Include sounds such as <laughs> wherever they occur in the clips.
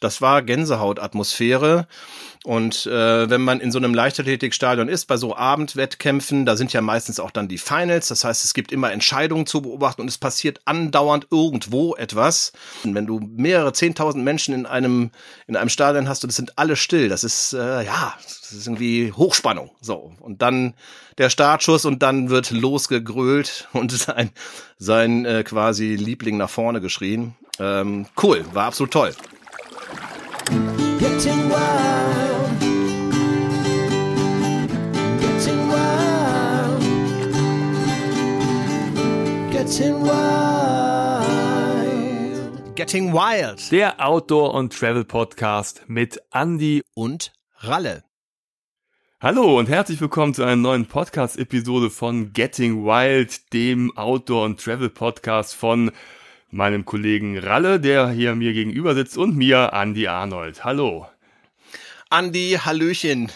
das war Gänsehautatmosphäre. Und äh, wenn man in so einem Leichtathletikstadion ist, bei so Abendwettkämpfen, da sind ja meistens auch dann die Finals. Das heißt, es gibt immer Entscheidungen zu beobachten und es passiert andauernd irgendwo etwas. Und wenn du mehrere zehntausend Menschen in einem in einem Stadion hast und es sind alle still, das ist äh, ja, das ist irgendwie Hochspannung. So und dann der Startschuss und dann wird losgegrölt und <laughs> sein sein äh, quasi Liebling nach vorne geschrien. Ähm, cool, war absolut toll. Getting wild. Getting wild. Der Outdoor- und Travel-Podcast mit Andy und Ralle. Hallo und herzlich willkommen zu einer neuen Podcast-Episode von Getting Wild, dem Outdoor- und Travel-Podcast von meinem Kollegen Ralle, der hier mir gegenüber sitzt, und mir, Andy Arnold. Hallo. Andy, Hallöchen.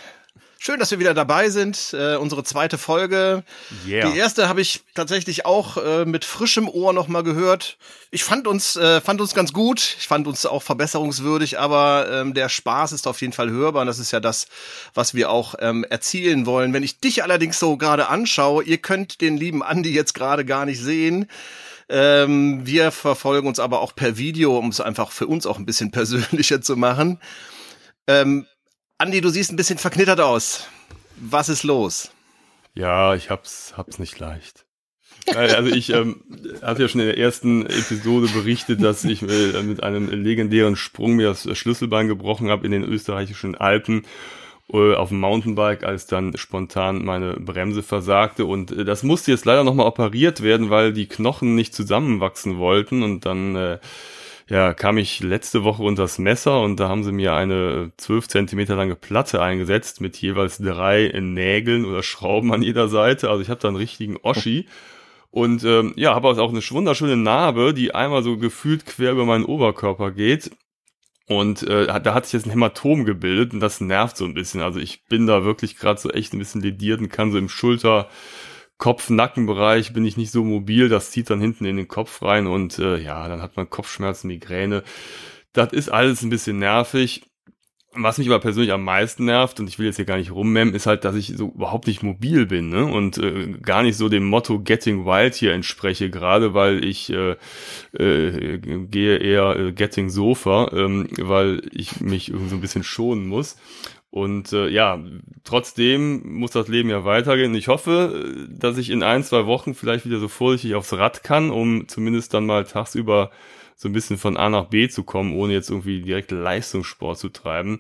Schön, dass wir wieder dabei sind. Äh, unsere zweite Folge. Yeah. Die erste habe ich tatsächlich auch äh, mit frischem Ohr nochmal gehört. Ich fand uns, äh, fand uns ganz gut. Ich fand uns auch verbesserungswürdig, aber ähm, der Spaß ist auf jeden Fall hörbar. Und das ist ja das, was wir auch ähm, erzielen wollen. Wenn ich dich allerdings so gerade anschaue, ihr könnt den lieben Andy jetzt gerade gar nicht sehen. Ähm, wir verfolgen uns aber auch per Video, um es einfach für uns auch ein bisschen <laughs> persönlicher zu machen. Ähm, Andi, du siehst ein bisschen verknittert aus. Was ist los? Ja, ich hab's, hab's nicht leicht. Also ich ähm, hatte ja schon in der ersten Episode berichtet, dass ich äh, mit einem legendären Sprung mir das Schlüsselbein gebrochen habe in den österreichischen Alpen äh, auf dem Mountainbike, als dann spontan meine Bremse versagte. Und äh, das musste jetzt leider nochmal operiert werden, weil die Knochen nicht zusammenwachsen wollten. Und dann äh, ja, kam ich letzte Woche unter das Messer und da haben sie mir eine zwölf Zentimeter lange Platte eingesetzt mit jeweils drei Nägeln oder Schrauben an jeder Seite. Also ich habe da einen richtigen Oschi. Und ähm, ja, habe auch eine wunderschöne Narbe, die einmal so gefühlt quer über meinen Oberkörper geht. Und äh, da hat sich jetzt ein Hämatom gebildet und das nervt so ein bisschen. Also ich bin da wirklich gerade so echt ein bisschen lediert und kann so im Schulter, Kopf-Nackenbereich bin ich nicht so mobil. Das zieht dann hinten in den Kopf rein und äh, ja, dann hat man Kopfschmerzen, Migräne. Das ist alles ein bisschen nervig. Was mich aber persönlich am meisten nervt, und ich will jetzt hier gar nicht rummemmen, ist halt, dass ich so überhaupt nicht mobil bin ne? und äh, gar nicht so dem Motto Getting Wild hier entspreche, gerade weil ich äh, äh, gehe eher äh, Getting Sofa, ähm, weil ich mich irgendwie so ein bisschen schonen muss. Und äh, ja, trotzdem muss das Leben ja weitergehen. Ich hoffe, dass ich in ein, zwei Wochen vielleicht wieder so vorsichtig aufs Rad kann, um zumindest dann mal tagsüber so ein bisschen von A nach B zu kommen, ohne jetzt irgendwie direkt Leistungssport zu treiben.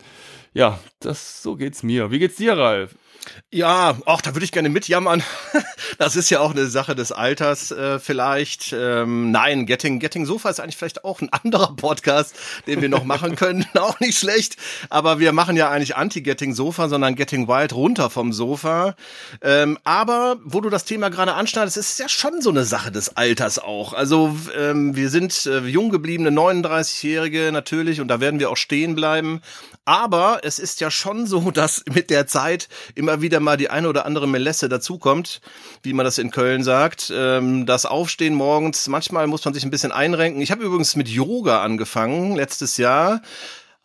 Ja, das so geht's mir. Wie geht's dir, Ralf? Ja, auch da würde ich gerne mitjammern. <laughs> Das ist ja auch eine Sache des Alters äh, vielleicht. Ähm, nein, Getting Getting Sofa ist eigentlich vielleicht auch ein anderer Podcast, den wir noch machen können. <laughs> auch nicht schlecht. Aber wir machen ja eigentlich Anti-Getting Sofa, sondern Getting Wild runter vom Sofa. Ähm, aber wo du das Thema gerade anschneidest, ist ja schon so eine Sache des Alters auch. Also ähm, wir sind äh, jung gebliebene 39-Jährige natürlich und da werden wir auch stehen bleiben. Aber es ist ja schon so, <laughs> dass mit der Zeit immer wieder mal die eine oder andere Melesse dazukommt, wie man das in Köln sagt. Ähm, das Aufstehen morgens, manchmal muss man sich ein bisschen einrenken. Ich habe übrigens mit Yoga angefangen letztes Jahr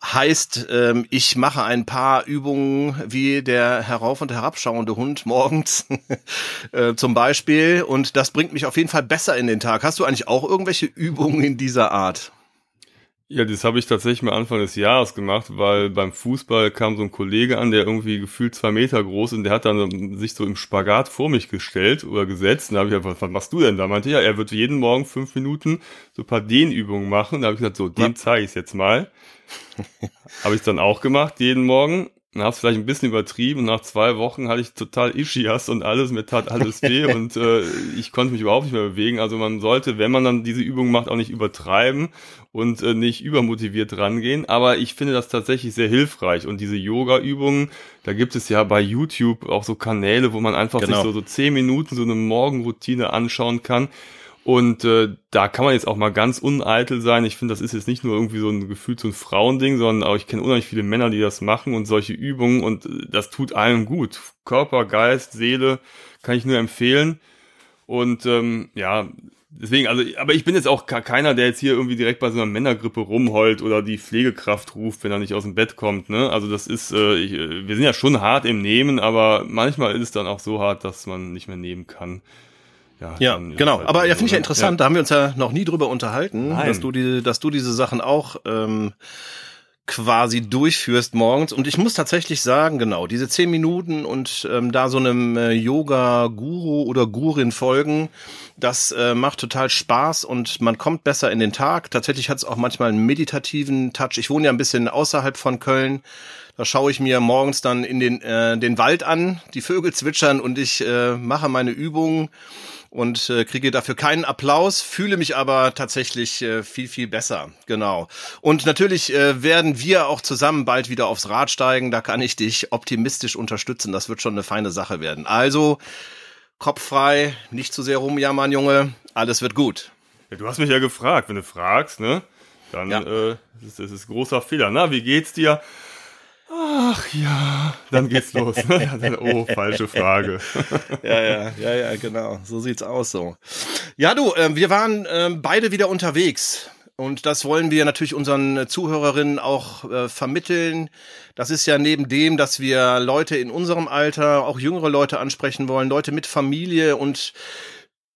heißt, ähm, ich mache ein paar Übungen wie der herauf und herabschauende Hund morgens <laughs> äh, zum Beispiel und das bringt mich auf jeden Fall besser in den Tag. Hast du eigentlich auch irgendwelche Übungen in dieser Art? Ja, das habe ich tatsächlich mal Anfang des Jahres gemacht, weil beim Fußball kam so ein Kollege an, der irgendwie gefühlt zwei Meter groß und der hat dann sich so im Spagat vor mich gestellt oder gesetzt. Und da habe ich gesagt, was machst du denn da? Meinte ja, er wird jeden Morgen fünf Minuten so ein paar Dehnübungen machen. Da habe ich gesagt, so, den zeige ich jetzt mal. habe ich dann auch gemacht, jeden Morgen dann hast vielleicht ein bisschen übertrieben. Nach zwei Wochen hatte ich total Ischias und alles, mir tat alles weh <laughs> und äh, ich konnte mich überhaupt nicht mehr bewegen. Also man sollte, wenn man dann diese Übung macht, auch nicht übertreiben und äh, nicht übermotiviert rangehen. Aber ich finde das tatsächlich sehr hilfreich. Und diese Yoga-Übungen, da gibt es ja bei YouTube auch so Kanäle, wo man einfach genau. sich so, so zehn Minuten so eine Morgenroutine anschauen kann. Und äh, da kann man jetzt auch mal ganz uneitel sein. Ich finde, das ist jetzt nicht nur irgendwie so ein Gefühl so ein Frauending, sondern auch ich kenne unheimlich viele Männer, die das machen und solche Übungen und äh, das tut allen gut. Körper, Geist, Seele kann ich nur empfehlen. Und ähm, ja, deswegen, also, aber ich bin jetzt auch keiner, der jetzt hier irgendwie direkt bei so einer Männergrippe rumheult oder die Pflegekraft ruft, wenn er nicht aus dem Bett kommt. Ne? Also das ist, äh, ich, wir sind ja schon hart im Nehmen, aber manchmal ist es dann auch so hart, dass man nicht mehr nehmen kann. Ja, ja genau. Halt aber ja, finde ich ja interessant. Ja. Da haben wir uns ja noch nie drüber unterhalten, Nein. dass du die, dass du diese Sachen auch ähm, quasi durchführst morgens. Und ich muss tatsächlich sagen, genau, diese zehn Minuten und ähm, da so einem äh, Yoga-Guru oder Gurin folgen, das äh, macht total Spaß und man kommt besser in den Tag. Tatsächlich hat es auch manchmal einen meditativen Touch. Ich wohne ja ein bisschen außerhalb von Köln. Da schaue ich mir morgens dann in den, äh, den Wald an, die Vögel zwitschern und ich äh, mache meine Übungen und äh, kriege dafür keinen Applaus, fühle mich aber tatsächlich äh, viel, viel besser. Genau. Und natürlich äh, werden wir auch zusammen bald wieder aufs Rad steigen. Da kann ich dich optimistisch unterstützen. Das wird schon eine feine Sache werden. Also, Kopf frei, nicht zu sehr rumjammern, Junge. Alles wird gut. Ja, du hast mich ja gefragt. Wenn du fragst, ne? Dann ja. äh, das ist, das ist großer Fehler. Na, wie geht's dir? Ach ja, dann geht's los. <laughs> oh, falsche Frage. ja, ja, ja, ja, genau. So sieht's aus so. Ja, du, äh, wir waren äh, beide wieder unterwegs. Und das wollen wir natürlich unseren Zuhörerinnen auch äh, vermitteln. Das ist ja neben dem, dass wir Leute in unserem Alter, auch jüngere Leute ansprechen wollen, Leute mit Familie und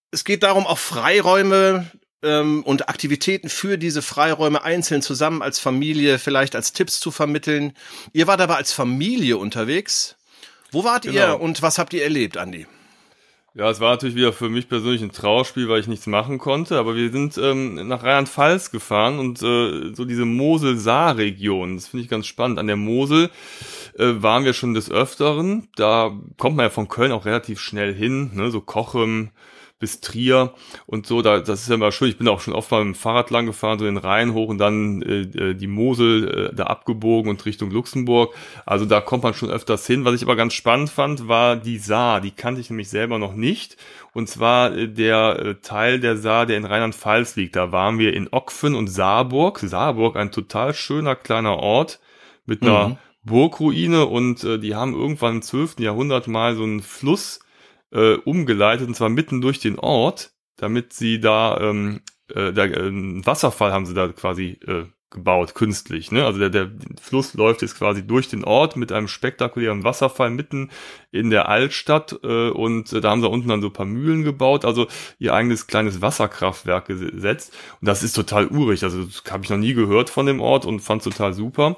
es geht darum, auch Freiräume ähm, und Aktivitäten für diese Freiräume einzeln zusammen als Familie vielleicht als Tipps zu vermitteln. Ihr wart aber als Familie unterwegs. Wo wart genau. ihr und was habt ihr erlebt, Andi? Ja, es war natürlich wieder für mich persönlich ein Trauerspiel, weil ich nichts machen konnte, aber wir sind ähm, nach Rheinland-Pfalz gefahren und äh, so diese Mosel-Saar-Region, das finde ich ganz spannend. An der Mosel äh, waren wir schon des Öfteren, da kommt man ja von Köln auch relativ schnell hin, ne? so Kochem, bis Trier und so, da, das ist ja immer schön. Ich bin auch schon oft mal mit dem Fahrrad lang gefahren, so den Rhein hoch und dann äh, äh, die Mosel äh, da abgebogen und Richtung Luxemburg. Also da kommt man schon öfters hin. Was ich aber ganz spannend fand, war die Saar. Die kannte ich nämlich selber noch nicht. Und zwar äh, der äh, Teil der Saar, der in Rheinland-Pfalz liegt. Da waren wir in Ockfen und Saarburg. Saarburg, ein total schöner kleiner Ort mit einer mhm. Burgruine und äh, die haben irgendwann im 12. Jahrhundert mal so einen Fluss äh, umgeleitet, und zwar mitten durch den Ort, damit sie da, ähm, äh, da äh, einen Wasserfall haben sie da quasi äh, gebaut, künstlich. Ne? Also der, der Fluss läuft jetzt quasi durch den Ort mit einem spektakulären Wasserfall mitten in der Altstadt äh, und äh, da haben sie unten dann so paar Mühlen gebaut, also ihr eigenes kleines Wasserkraftwerk gesetzt. Und das ist total urig, also das habe ich noch nie gehört von dem Ort und fand total super.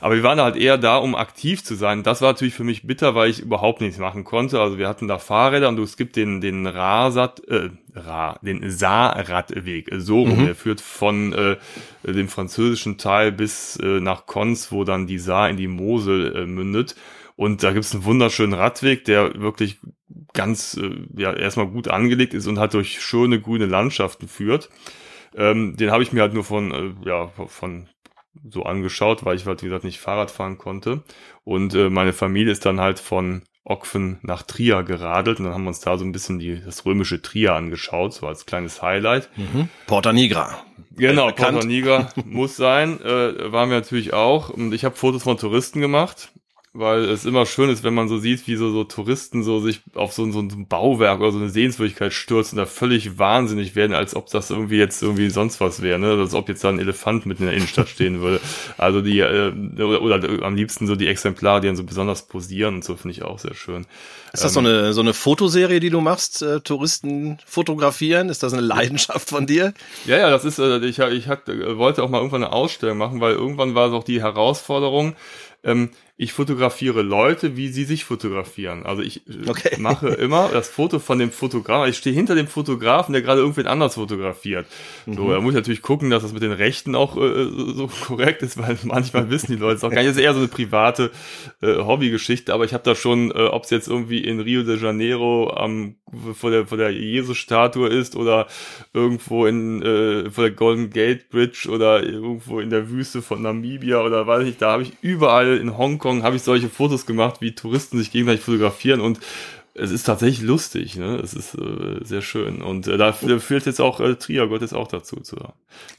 Aber wir waren halt eher da, um aktiv zu sein. Das war natürlich für mich bitter, weil ich überhaupt nichts machen konnte. Also wir hatten da Fahrräder und es gibt den, den Rasat, äh, Ra, den Saarradweg, so rum. Mhm. Der führt von äh, dem französischen Teil bis äh, nach Konz, wo dann die Saar in die Mosel äh, mündet. Und da gibt's einen wunderschönen Radweg, der wirklich ganz, äh, ja, erstmal gut angelegt ist und halt durch schöne grüne Landschaften führt. Ähm, den habe ich mir halt nur von, äh, ja, von so angeschaut, weil ich halt, wie gesagt, nicht Fahrrad fahren konnte. Und äh, meine Familie ist dann halt von Okfen nach Trier geradelt und dann haben wir uns da so ein bisschen die, das römische Trier angeschaut, so als kleines Highlight. Mhm. Porta Nigra. Genau, Porta Nigra muss sein, äh, waren wir natürlich auch. Und ich habe Fotos von Touristen gemacht weil es immer schön ist, wenn man so sieht, wie so, so Touristen so sich auf so, so ein Bauwerk oder so eine Sehenswürdigkeit stürzen, da völlig wahnsinnig werden, als ob das irgendwie jetzt irgendwie sonst was wäre, ne? als ob jetzt da ein Elefant mitten in der Innenstadt stehen würde. Also die, äh, oder, oder am liebsten so die Exemplare, die dann so besonders posieren und so, finde ich auch sehr schön. Ist das ähm, so eine, so eine Fotoserie, die du machst, äh, Touristen fotografieren? Ist das eine Leidenschaft von dir? Ja, ja, das ist, äh, ich, ich hat, wollte auch mal irgendwann eine Ausstellung machen, weil irgendwann war es auch die Herausforderung, ähm, ich fotografiere Leute, wie sie sich fotografieren. Also ich äh, okay. mache <laughs> immer das Foto von dem Fotografen. Ich stehe hinter dem Fotografen, der gerade irgendwen anders fotografiert. Mhm. So, da muss ich natürlich gucken, dass das mit den Rechten auch äh, so korrekt ist, weil <laughs> manchmal wissen die Leute es auch gar nicht. Das ist eher so eine private äh, Hobbygeschichte, aber ich habe da schon, äh, ob es jetzt irgendwie in Rio de Janeiro am vor der vor der Jesus-Statue ist oder irgendwo in äh, vor der Golden Gate Bridge oder irgendwo in der Wüste von Namibia oder weiß ich, da habe ich überall in Hongkong habe ich solche Fotos gemacht, wie Touristen sich gegenseitig fotografieren und es ist tatsächlich lustig, ne? Es ist äh, sehr schön. Und äh, da führt jetzt auch äh, Trier Gott jetzt auch dazu. Zu,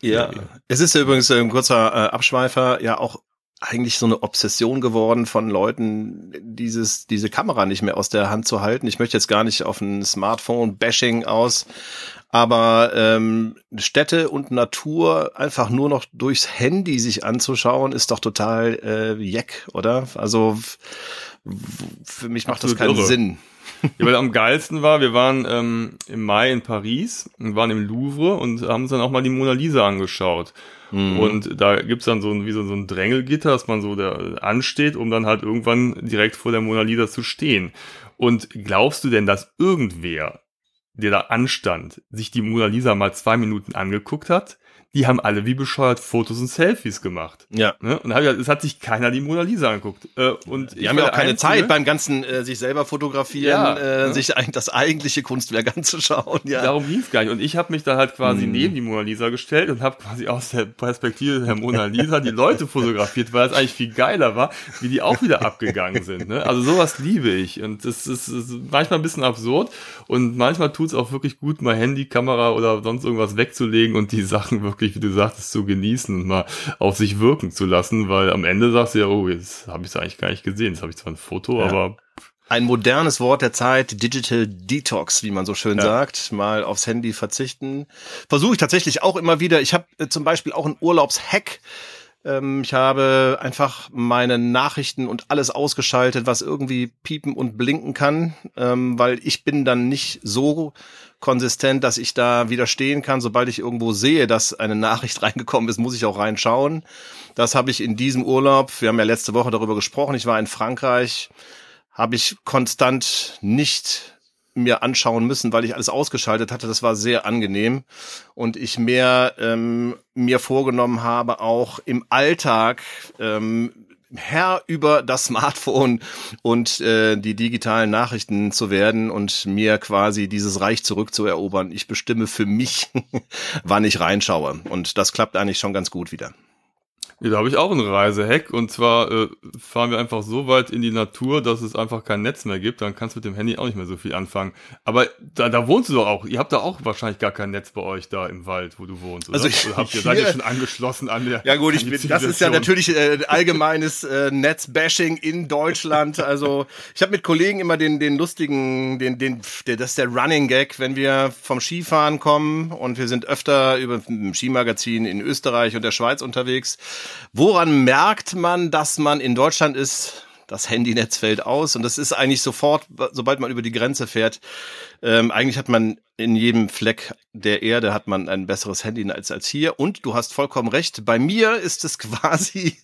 ja, es ist ja übrigens äh, ein kurzer äh, Abschweifer, ja auch eigentlich so eine Obsession geworden von Leuten, dieses, diese Kamera nicht mehr aus der Hand zu halten. Ich möchte jetzt gar nicht auf ein Smartphone-Bashing aus, aber ähm, Städte und Natur einfach nur noch durchs Handy sich anzuschauen, ist doch total äh, jeck, oder? Also für mich macht Absolut das keinen irre. Sinn. Ja, weil am geilsten war, wir waren ähm, im Mai in Paris und waren im Louvre und haben uns dann auch mal die Mona Lisa angeschaut. Mhm. Und da gibt's dann so ein, wie so, so ein Drängelgitter, dass man so da ansteht, um dann halt irgendwann direkt vor der Mona Lisa zu stehen. Und glaubst du denn, dass irgendwer, der da anstand, sich die Mona Lisa mal zwei Minuten angeguckt hat? Die haben alle wie bescheuert Fotos und Selfies gemacht. Ja. Ne? Und hab, es hat sich keiner die Mona Lisa angeguckt. Äh, und die haben ja auch keine Einzige, Zeit beim ganzen äh, sich selber fotografieren, ja, äh, ja. sich das eigentliche Kunstwerk <laughs> anzuschauen. Ja. Darum ging's gar nicht. Und ich habe mich da halt quasi hm. neben die Mona Lisa gestellt und habe quasi aus der Perspektive der Mona Lisa die Leute fotografiert, weil es eigentlich viel geiler war, wie die auch wieder abgegangen sind. Ne? Also sowas liebe ich. Und das ist, ist manchmal ein bisschen absurd und manchmal tut's auch wirklich gut, mal Handy, Kamera oder sonst irgendwas wegzulegen und die Sachen wirklich wirklich, wie du sagtest, zu genießen und mal auf sich wirken zu lassen, weil am Ende sagst du ja, oh, jetzt habe ich es eigentlich gar nicht gesehen. Jetzt habe ich zwar ein Foto, ja. aber ein modernes Wort der Zeit, Digital Detox, wie man so schön ja. sagt, mal aufs Handy verzichten. Versuche ich tatsächlich auch immer wieder. Ich habe äh, zum Beispiel auch einen Urlaubshack. Ähm, ich habe einfach meine Nachrichten und alles ausgeschaltet, was irgendwie piepen und blinken kann, ähm, weil ich bin dann nicht so konsistent, dass ich da widerstehen kann. Sobald ich irgendwo sehe, dass eine Nachricht <laughs> reingekommen ist, muss ich auch reinschauen. Das habe ich in diesem Urlaub, wir haben ja letzte Woche darüber gesprochen, ich war in Frankreich, habe ich konstant nicht mir anschauen müssen, weil ich alles ausgeschaltet hatte. Das war sehr angenehm und ich mehr ähm, mir vorgenommen habe, auch im Alltag ähm, Herr über das Smartphone und äh, die digitalen Nachrichten zu werden und mir quasi dieses Reich zurückzuerobern. Ich bestimme für mich, <laughs> wann ich reinschaue. Und das klappt eigentlich schon ganz gut wieder. Ja, da habe ich auch einen Reisehack und zwar äh, fahren wir einfach so weit in die Natur, dass es einfach kein Netz mehr gibt. Dann kannst du mit dem Handy auch nicht mehr so viel anfangen. Aber da, da wohnst du doch auch. Ihr habt da auch wahrscheinlich gar kein Netz bei euch da im Wald, wo du wohnst. Oder? Also ich, oder habt ihr seid ihr schon angeschlossen an der? Ja gut, ich bin, das ist ja natürlich äh, allgemeines äh, Netzbashing in Deutschland. Also ich habe mit Kollegen immer den den lustigen, den den der, das ist der Running Gag, wenn wir vom Skifahren kommen und wir sind öfter über ein Skimagazin in Österreich und der Schweiz unterwegs Woran merkt man, dass man in Deutschland ist? Das Handynetz fällt aus und das ist eigentlich sofort, sobald man über die Grenze fährt. Ähm, eigentlich hat man in jedem Fleck der Erde hat man ein besseres Handy als, als hier. Und du hast vollkommen recht. Bei mir ist es <laughs> quasi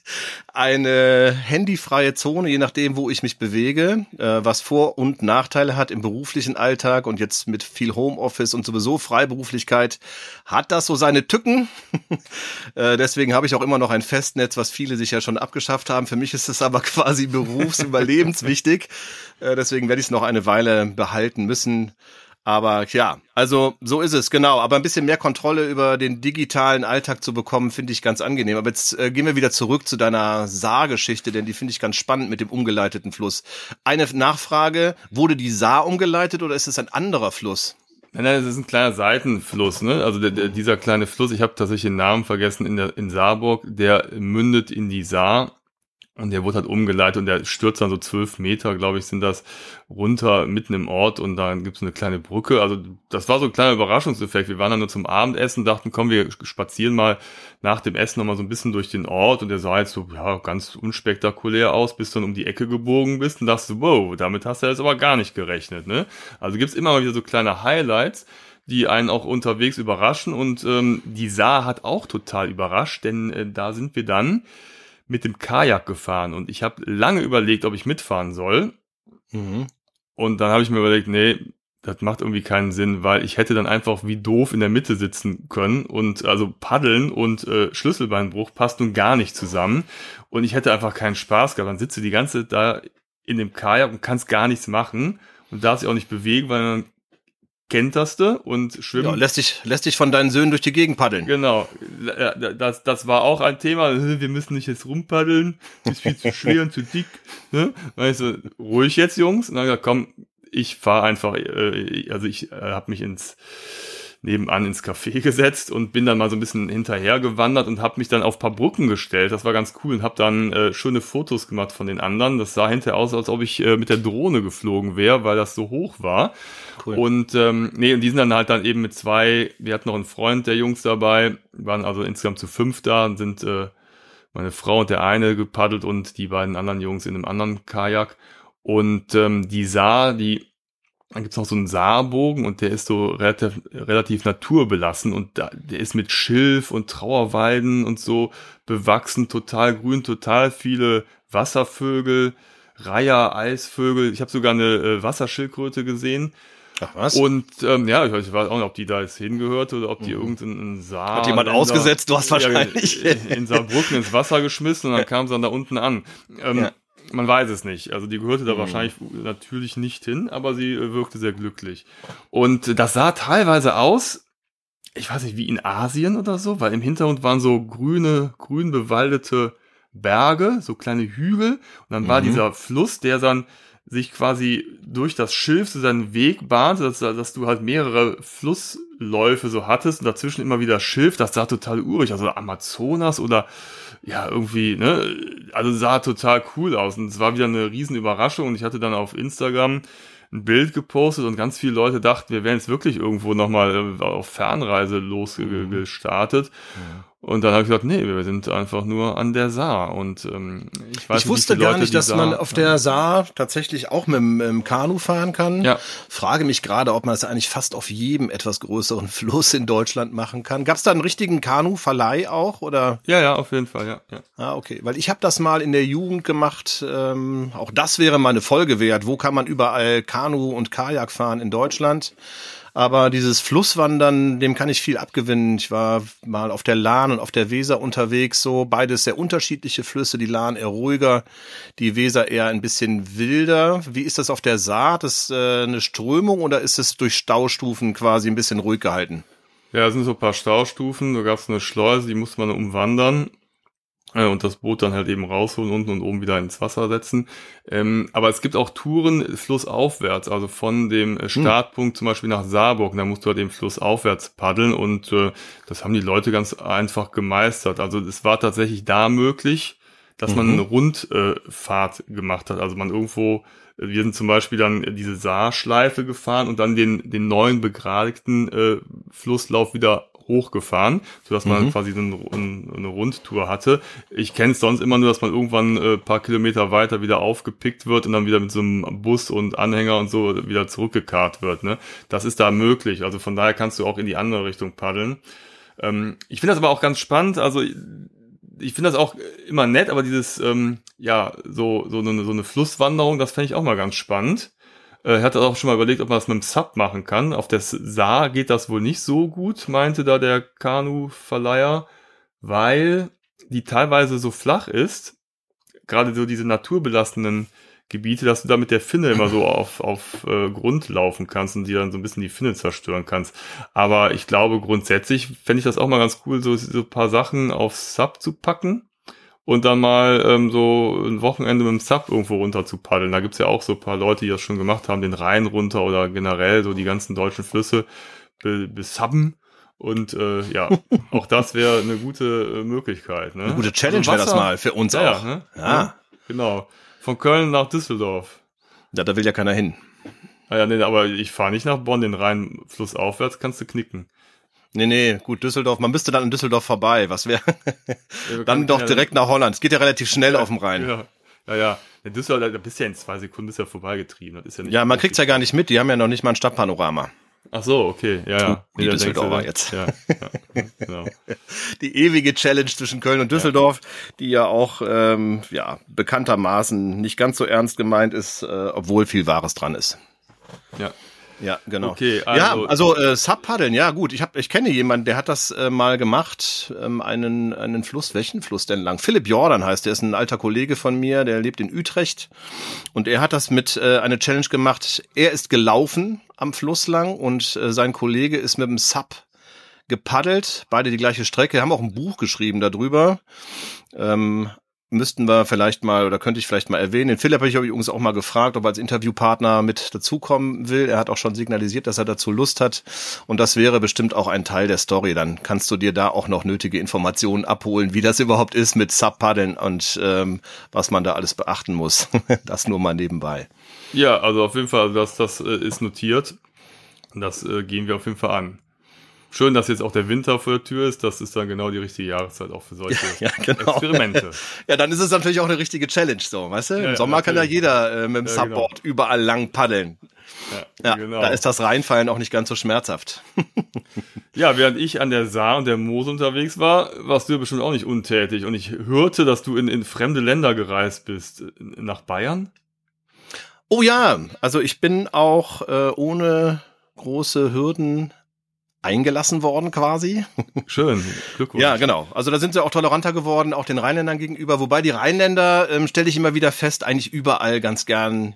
eine handyfreie Zone, je nachdem, wo ich mich bewege, äh, was Vor- und Nachteile hat im beruflichen Alltag und jetzt mit viel Homeoffice und sowieso Freiberuflichkeit hat das so seine Tücken. <laughs> äh, deswegen habe ich auch immer noch ein Festnetz, was viele sich ja schon abgeschafft haben. Für mich ist es aber <laughs> quasi berufsüberlebenswichtig. äh, deswegen werde ich es noch eine Weile behalten müssen. Aber ja, also so ist es, genau. Aber ein bisschen mehr Kontrolle über den digitalen Alltag zu bekommen, finde ich ganz angenehm. Aber jetzt äh, gehen wir wieder zurück zu deiner Saargeschichte, denn die finde ich ganz spannend mit dem umgeleiteten Fluss. Eine Nachfrage, wurde die Saar umgeleitet oder ist es ein anderer Fluss? Nein, nein, es ist ein kleiner Seitenfluss, ne? Also der, der, dieser kleine Fluss, ich habe tatsächlich den Namen vergessen in der in Saarburg, der mündet in die Saar und der wurde halt umgeleitet und der stürzt dann so zwölf Meter, glaube ich, sind das runter mitten im Ort und dann gibt's eine kleine Brücke. Also das war so ein kleiner Überraschungseffekt. Wir waren dann nur zum Abendessen, dachten, komm, wir spazieren mal nach dem Essen nochmal so ein bisschen durch den Ort und der sah jetzt so, ja, ganz unspektakulär aus, bis du dann um die Ecke gebogen bist und dachtest, wow, damit hast du jetzt aber gar nicht gerechnet, ne? Also gibt's immer mal wieder so kleine Highlights die einen auch unterwegs überraschen und ähm, die Saar hat auch total überrascht, denn äh, da sind wir dann mit dem Kajak gefahren und ich habe lange überlegt, ob ich mitfahren soll. Mhm. Und dann habe ich mir überlegt, nee, das macht irgendwie keinen Sinn, weil ich hätte dann einfach wie doof in der Mitte sitzen können und also paddeln und äh, Schlüsselbeinbruch passt nun gar nicht zusammen und ich hätte einfach keinen Spaß gehabt. Dann sitze die ganze da in dem Kajak und kannst gar nichts machen und darf sich auch nicht bewegen, weil dann kenterste und schwimmen. Ja, lässt dich, lässt dich von deinen Söhnen durch die Gegend paddeln. Genau. Das, das war auch ein Thema. Wir müssen nicht jetzt rumpaddeln. Ist viel zu <laughs> schwer und zu dick. Ne? Weißt du, ruhig jetzt, Jungs. Und dann gesagt, komm, ich fahre einfach, äh, also ich äh, habe mich ins nebenan ins Café <laughs> gesetzt und bin dann mal so ein bisschen hinterher gewandert und habe mich dann auf paar Brücken gestellt. Das war ganz cool und habe dann äh, schöne Fotos gemacht von den anderen. Das sah hinterher aus, als ob ich äh, mit der Drohne geflogen wäre, weil das so hoch war. Cool. Und ähm, nee, und die sind dann halt dann eben mit zwei, wir hatten noch einen Freund der Jungs dabei, waren also insgesamt zu fünf da und sind äh, meine Frau und der eine gepaddelt und die beiden anderen Jungs in einem anderen Kajak. Und ähm, die Saar, die dann gibt's noch so einen Saarbogen und der ist so relativ, relativ naturbelassen und da, der ist mit Schilf und Trauerweiden und so bewachsen, total grün, total viele Wasservögel, Reiher, Eisvögel. Ich habe sogar eine äh, Wasserschildkröte gesehen. Ach was? Und ähm, ja, ich weiß, ich weiß auch nicht, ob die da jetzt hingehört oder ob die mhm. irgendeinen Saar. Hat jemand ausgesetzt? Du hast wahrscheinlich. Ja, in Saarbrücken ins Wasser geschmissen und dann kam sie dann da unten an. Ähm, ja. Man weiß es nicht. Also die gehörte da mhm. wahrscheinlich natürlich nicht hin, aber sie äh, wirkte sehr glücklich. Und das sah teilweise aus, ich weiß nicht, wie in Asien oder so, weil im Hintergrund waren so grüne, grün bewaldete Berge, so kleine Hügel. Und dann war mhm. dieser Fluss, der dann sich quasi durch das Schilf so seinen Weg bahnte, dass, dass du halt mehrere Flussläufe so hattest und dazwischen immer wieder Schilf, das sah total urig, also Amazonas oder ja, irgendwie, ne, also sah total cool aus und es war wieder eine riesen Überraschung und ich hatte dann auf Instagram ein Bild gepostet und ganz viele Leute dachten, wir wären jetzt wirklich irgendwo nochmal äh, auf Fernreise losgestartet. Mhm. Und dann habe ich gesagt, nee, wir sind einfach nur an der Saar. Und ähm, ich weiß Ich wusste nicht, gar Leute, nicht, dass Saar, man auf der Saar tatsächlich auch mit, mit dem Kanu fahren kann. Ja. Frage mich gerade, ob man das eigentlich fast auf jedem etwas größeren <laughs> Fluss in Deutschland machen kann. Gab es da einen richtigen Kanu-Verleih auch? Oder? Ja, ja, auf jeden Fall, ja. ja. Ah, okay. Weil ich habe das mal in der Jugend gemacht. Ähm, auch das wäre mal eine Folge wert. Wo kann man überall Kanu und Kajak fahren in Deutschland? Aber dieses Flusswandern, dem kann ich viel abgewinnen. Ich war mal auf der Lahn und auf der Weser unterwegs, so beides sehr unterschiedliche Flüsse. Die Lahn eher ruhiger, die Weser eher ein bisschen wilder. Wie ist das auf der Saar? Ist äh, eine Strömung oder ist es durch Staustufen quasi ein bisschen ruhig gehalten? Ja, es sind so ein paar Staustufen. Da gab es eine Schleuse, die musste man umwandern und das Boot dann halt eben rausholen unten und oben wieder ins Wasser setzen. Ähm, aber es gibt auch Touren flussaufwärts, also von dem hm. Startpunkt hm. zum Beispiel nach Saarburg, da musst du halt eben flussaufwärts paddeln und äh, das haben die Leute ganz einfach gemeistert. Also es war tatsächlich da möglich, dass man mhm. eine Rundfahrt äh, gemacht hat. Also man irgendwo, äh, wir sind zum Beispiel dann diese Saarschleife gefahren und dann den, den neuen begradigten äh, Flusslauf wieder hochgefahren, sodass man mhm. quasi so eine, eine Rundtour hatte. Ich kenne es sonst immer nur, dass man irgendwann äh, paar Kilometer weiter wieder aufgepickt wird und dann wieder mit so einem Bus und Anhänger und so wieder zurückgekarrt wird. Ne? Das ist da möglich. Also von daher kannst du auch in die andere Richtung paddeln. Ähm, ich finde das aber auch ganz spannend. Also ich finde das auch immer nett, aber dieses, ähm, ja, so, so, eine, so eine Flusswanderung, das fände ich auch mal ganz spannend. Er hatte auch schon mal überlegt, ob man das mit dem Sub machen kann. Auf der Saar geht das wohl nicht so gut, meinte da der Kanu-Verleiher, weil die teilweise so flach ist, gerade so diese naturbelastenden Gebiete, dass du da mit der Finne immer so auf, auf äh, Grund laufen kannst und die dann so ein bisschen die Finne zerstören kannst. Aber ich glaube, grundsätzlich fände ich das auch mal ganz cool, so, so ein paar Sachen auf Sub zu packen und dann mal ähm, so ein Wochenende mit dem Sub irgendwo runter zu paddeln. Da gibt's ja auch so ein paar Leute, die das schon gemacht haben, den Rhein runter oder generell so die ganzen deutschen Flüsse be besubben. Und äh, ja, <laughs> auch das wäre eine gute äh, Möglichkeit. Ne? Eine gute Challenge also wäre das mal für uns ja, auch. Ja, ne? ja, genau. Von Köln nach Düsseldorf. Ja, da will ja keiner hin. Ah ja, nee, aber ich fahre nicht nach Bonn, den Rhein flussaufwärts kannst du knicken. Nee, nee, gut, Düsseldorf. Man müsste dann in Düsseldorf vorbei. Was wäre? <laughs> dann doch direkt nach Holland. Es geht ja relativ schnell ja, auf dem Rhein. Ja, ja. ja. In Düsseldorf, da bist ja in zwei Sekunden bist ja vorbeigetrieben. Das ist ja, nicht ja man kriegt's ja gar nicht mit. Die haben ja noch nicht mal ein Stadtpanorama. Ach so, okay, ja, ja. Die nee, Düsseldorfer jetzt. Ja, ja, genau. <laughs> Die ewige Challenge zwischen Köln und Düsseldorf, ja. die ja auch ähm, ja bekanntermaßen nicht ganz so ernst gemeint ist, äh, obwohl viel Wahres dran ist. Ja, ja, genau. Okay, also, ja, also äh, Subpaddeln, ja gut. Ich hab, ich kenne jemanden, der hat das äh, mal gemacht, ähm, einen einen Fluss. Welchen Fluss denn lang? Philipp Jordan heißt, der ist ein alter Kollege von mir, der lebt in Utrecht und er hat das mit äh, eine Challenge gemacht. Er ist gelaufen am Fluss lang und äh, sein Kollege ist mit dem Sub gepaddelt, beide die gleiche Strecke, haben auch ein Buch geschrieben darüber. Ähm, müssten wir vielleicht mal oder könnte ich vielleicht mal erwähnen. Den Philipp habe ich übrigens auch mal gefragt, ob er als Interviewpartner mit dazukommen will. Er hat auch schon signalisiert, dass er dazu Lust hat. Und das wäre bestimmt auch ein Teil der Story. Dann kannst du dir da auch noch nötige Informationen abholen, wie das überhaupt ist mit Subpaddeln und ähm, was man da alles beachten muss. <laughs> das nur mal nebenbei. Ja, also auf jeden Fall, das, das äh, ist notiert. Das äh, gehen wir auf jeden Fall an. Schön, dass jetzt auch der Winter vor der Tür ist. Das ist dann genau die richtige Jahreszeit auch für solche ja, <laughs> ja, genau. Experimente. Ja, dann ist es natürlich auch eine richtige Challenge, so, weißt du? Im ja, Sommer kann ja jeder äh, mit dem. Subboard genau. überall lang paddeln. Ja, genau. da ist das Reinfallen auch nicht ganz so schmerzhaft. <laughs> ja, während ich an der Saar und der Moos unterwegs war, warst du ja bestimmt auch nicht untätig. Und ich hörte, dass du in, in fremde Länder gereist bist. Nach Bayern? Oh ja, also ich bin auch äh, ohne große Hürden eingelassen worden quasi. Schön, Glückwunsch. Ja, genau. Also da sind sie auch toleranter geworden, auch den Rheinländern gegenüber. Wobei die Rheinländer, ähm, stelle ich immer wieder fest, eigentlich überall ganz gern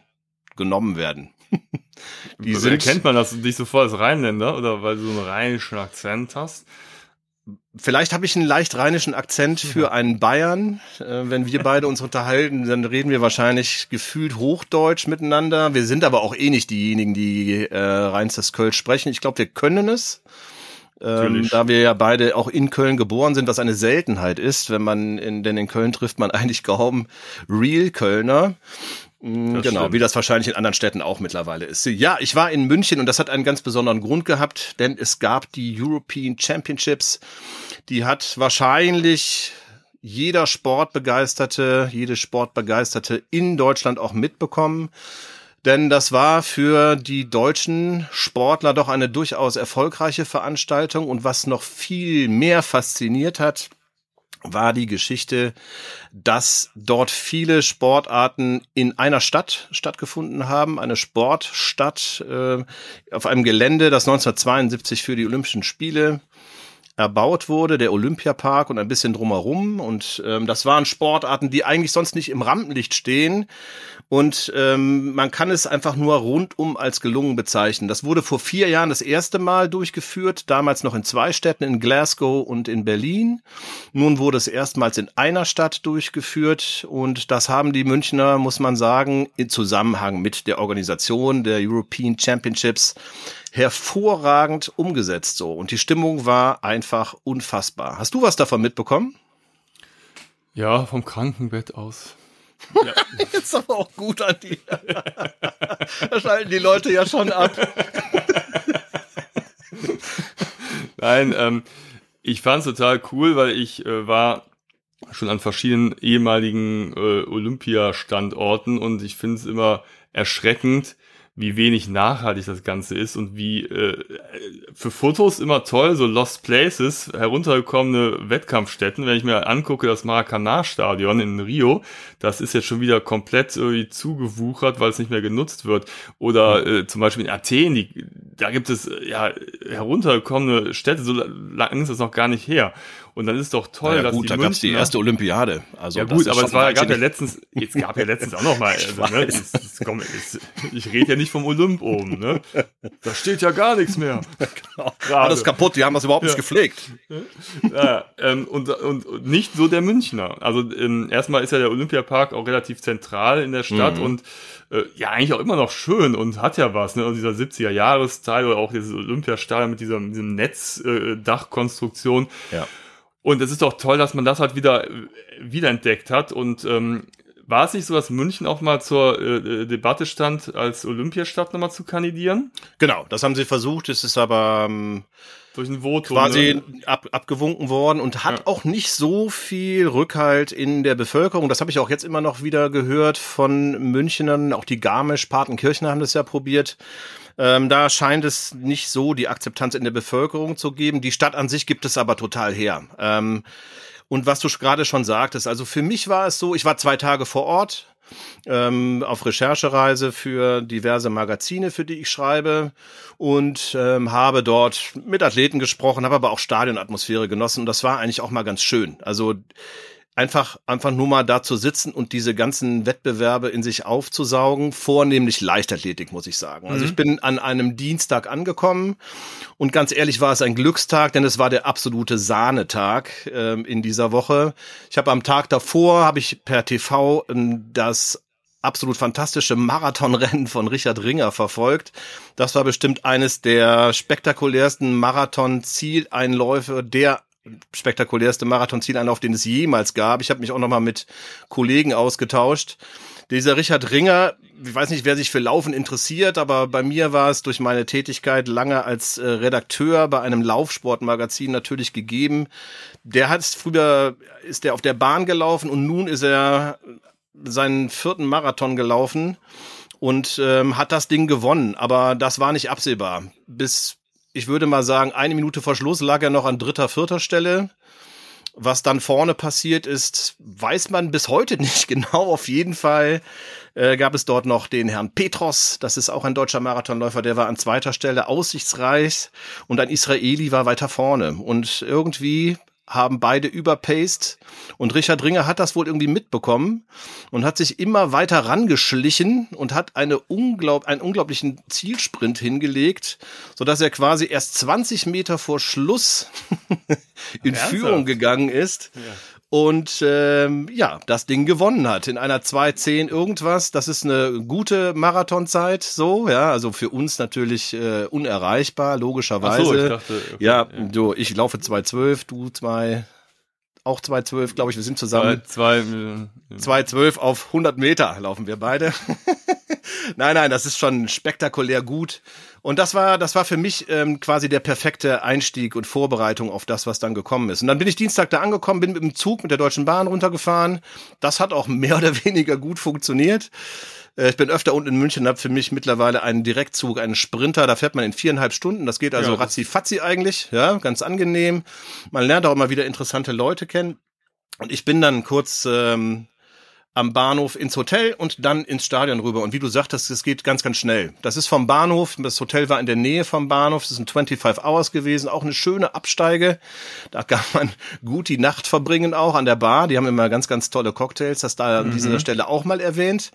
genommen werden. <laughs> die sind, Erkennt man das dich sofort als Rheinländer oder weil du so einen rheinischen Akzent hast? Vielleicht habe ich einen leicht rheinischen Akzent für einen Bayern. Äh, wenn wir beide uns unterhalten, dann reden wir wahrscheinlich gefühlt Hochdeutsch miteinander. Wir sind aber auch eh nicht diejenigen, die äh, reinstes Kölsch sprechen. Ich glaube, wir können es. Ähm, da wir ja beide auch in Köln geboren sind, was eine Seltenheit ist, wenn man in, denn in Köln trifft man <laughs> eigentlich kaum Real Kölner. Mm, das genau, stimmt. wie das wahrscheinlich in anderen Städten auch mittlerweile ist. Ja, ich war in München und das hat einen ganz besonderen Grund gehabt, denn es gab die European Championships. Die hat wahrscheinlich jeder Sportbegeisterte, jede Sportbegeisterte in Deutschland auch mitbekommen. Denn das war für die deutschen Sportler doch eine durchaus erfolgreiche Veranstaltung und was noch viel mehr fasziniert hat, war die Geschichte, dass dort viele Sportarten in einer Stadt stattgefunden haben, eine Sportstadt äh, auf einem Gelände, das 1972 für die Olympischen Spiele erbaut wurde, der Olympiapark und ein bisschen drumherum. Und ähm, das waren Sportarten, die eigentlich sonst nicht im Rampenlicht stehen. Und ähm, man kann es einfach nur rundum als gelungen bezeichnen. Das wurde vor vier Jahren das erste Mal durchgeführt, damals noch in zwei Städten, in Glasgow und in Berlin. Nun wurde es erstmals in einer Stadt durchgeführt und das haben die Münchner, muss man sagen, in Zusammenhang mit der Organisation der European Championships hervorragend umgesetzt so. Und die Stimmung war einfach unfassbar. Hast du was davon mitbekommen? Ja, vom Krankenbett aus. Ja. <laughs> Jetzt aber auch gut an die. da schalten die Leute ja schon ab. <laughs> Nein, ähm, ich fand es total cool, weil ich äh, war schon an verschiedenen ehemaligen äh, Olympiastandorten und ich finde es immer erschreckend, wie wenig nachhaltig das Ganze ist und wie äh, für Fotos immer toll, so Lost Places, heruntergekommene Wettkampfstätten. Wenn ich mir angucke, das Maracanã-Stadion in Rio, das ist jetzt schon wieder komplett irgendwie zugewuchert, weil es nicht mehr genutzt wird. Oder äh, zum Beispiel in Athen, die, da gibt es ja heruntergekommene Städte, so lange ist das noch gar nicht her. Und dann ist doch toll, ja, dass gut, die da gab's die erste Olympiade. Also ja gut, aber es war, gab ja letztens, jetzt gab ja letztens auch noch mal, <laughs> also, ne, es, es, komm, es, ich rede ja nicht vom Olymp oben, ne? Da steht ja gar nichts mehr. <laughs> genau. Alles kaputt, die haben das überhaupt ja. nicht gepflegt. <laughs> Ja, ähm, und, und, und nicht so der Münchner. Also ähm, erstmal ist ja der Olympiapark auch relativ zentral in der Stadt mhm. und äh, ja eigentlich auch immer noch schön und hat ja was, ne? Und dieser 70er Jahresteil oder auch dieses Olympiastadion mit diesem, diesem Netzdachkonstruktion. Äh, ja. Und es ist doch toll, dass man das halt wieder wiederentdeckt hat. Und ähm, war es nicht so, dass München auch mal zur äh, Debatte stand, als Olympiastadt nochmal zu kandidieren? Genau, das haben sie versucht. Es ist aber ähm, durch ein Votum quasi ne? ab, abgewunken worden und hat ja. auch nicht so viel Rückhalt in der Bevölkerung. Das habe ich auch jetzt immer noch wieder gehört von Münchnern. Auch die Garmisch-Partenkirchen haben das ja probiert ähm, da scheint es nicht so die Akzeptanz in der Bevölkerung zu geben. Die Stadt an sich gibt es aber total her. Ähm, und was du gerade schon sagtest, also für mich war es so, ich war zwei Tage vor Ort, ähm, auf Recherchereise für diverse Magazine, für die ich schreibe und ähm, habe dort mit Athleten gesprochen, habe aber auch Stadionatmosphäre genossen und das war eigentlich auch mal ganz schön. Also einfach, einfach nur mal da zu sitzen und diese ganzen Wettbewerbe in sich aufzusaugen, vornehmlich Leichtathletik, muss ich sagen. Also ich bin an einem Dienstag angekommen und ganz ehrlich war es ein Glückstag, denn es war der absolute Sahnetag ähm, in dieser Woche. Ich habe am Tag davor, habe ich per TV ähm, das absolut fantastische Marathonrennen von Richard Ringer verfolgt. Das war bestimmt eines der spektakulärsten Marathon-Zieleinläufe der spektakulärste Marathonzieleinlauf, den es jemals gab. Ich habe mich auch noch mal mit Kollegen ausgetauscht. Dieser Richard Ringer, ich weiß nicht, wer sich für Laufen interessiert, aber bei mir war es durch meine Tätigkeit lange als äh, Redakteur bei einem Laufsportmagazin natürlich gegeben. Der hat früher, ist der auf der Bahn gelaufen und nun ist er seinen vierten Marathon gelaufen und ähm, hat das Ding gewonnen. Aber das war nicht absehbar. Bis ich würde mal sagen, eine Minute vor Schluss lag er noch an dritter, vierter Stelle. Was dann vorne passiert ist, weiß man bis heute <laughs> nicht genau. Auf jeden Fall äh, gab es dort noch den Herrn Petros, das ist auch ein deutscher Marathonläufer, der war an zweiter Stelle aussichtsreich und ein Israeli war weiter vorne. Und irgendwie haben beide überpaced und Richard Ringer hat das wohl irgendwie mitbekommen und hat sich immer weiter rangeschlichen und hat eine unglaub, einen unglaublichen Zielsprint hingelegt, so dass er quasi erst 20 Meter vor Schluss <laughs> in Ernsthaft? Führung gegangen ist. Ja und ähm, ja, das Ding gewonnen hat in einer 2.10 irgendwas. Das ist eine gute Marathonzeit, so, ja, also für uns natürlich äh, unerreichbar, logischerweise. Ach so, ich dachte, okay, ja, ja, du, ich laufe 2.12, du zwei auch 2.12, glaube ich, wir sind zusammen. 2.12 auf 100 Meter laufen wir beide. <laughs> nein, nein, das ist schon spektakulär gut. Und das war, das war für mich ähm, quasi der perfekte Einstieg und Vorbereitung auf das, was dann gekommen ist. Und dann bin ich Dienstag da angekommen, bin mit dem Zug mit der Deutschen Bahn runtergefahren. Das hat auch <laughs> mehr oder weniger gut funktioniert. Äh, ich bin öfter unten in München, habe für mich mittlerweile einen Direktzug, einen Sprinter. Da fährt man in viereinhalb Stunden. Das geht also ja, ratzi-fatzi eigentlich. Ja, ganz angenehm. Man lernt auch immer wieder interessante Leute kennen. Und ich bin dann kurz ähm, am Bahnhof ins Hotel und dann ins Stadion rüber. Und wie du sagtest, es geht ganz, ganz schnell. Das ist vom Bahnhof, das Hotel war in der Nähe vom Bahnhof, das sind 25 Hours gewesen, auch eine schöne Absteige. Da <laughs> kann man gut die Nacht verbringen auch an der Bar. Die haben immer ganz, ganz tolle Cocktails, das da an dieser mhm. Stelle auch mal erwähnt.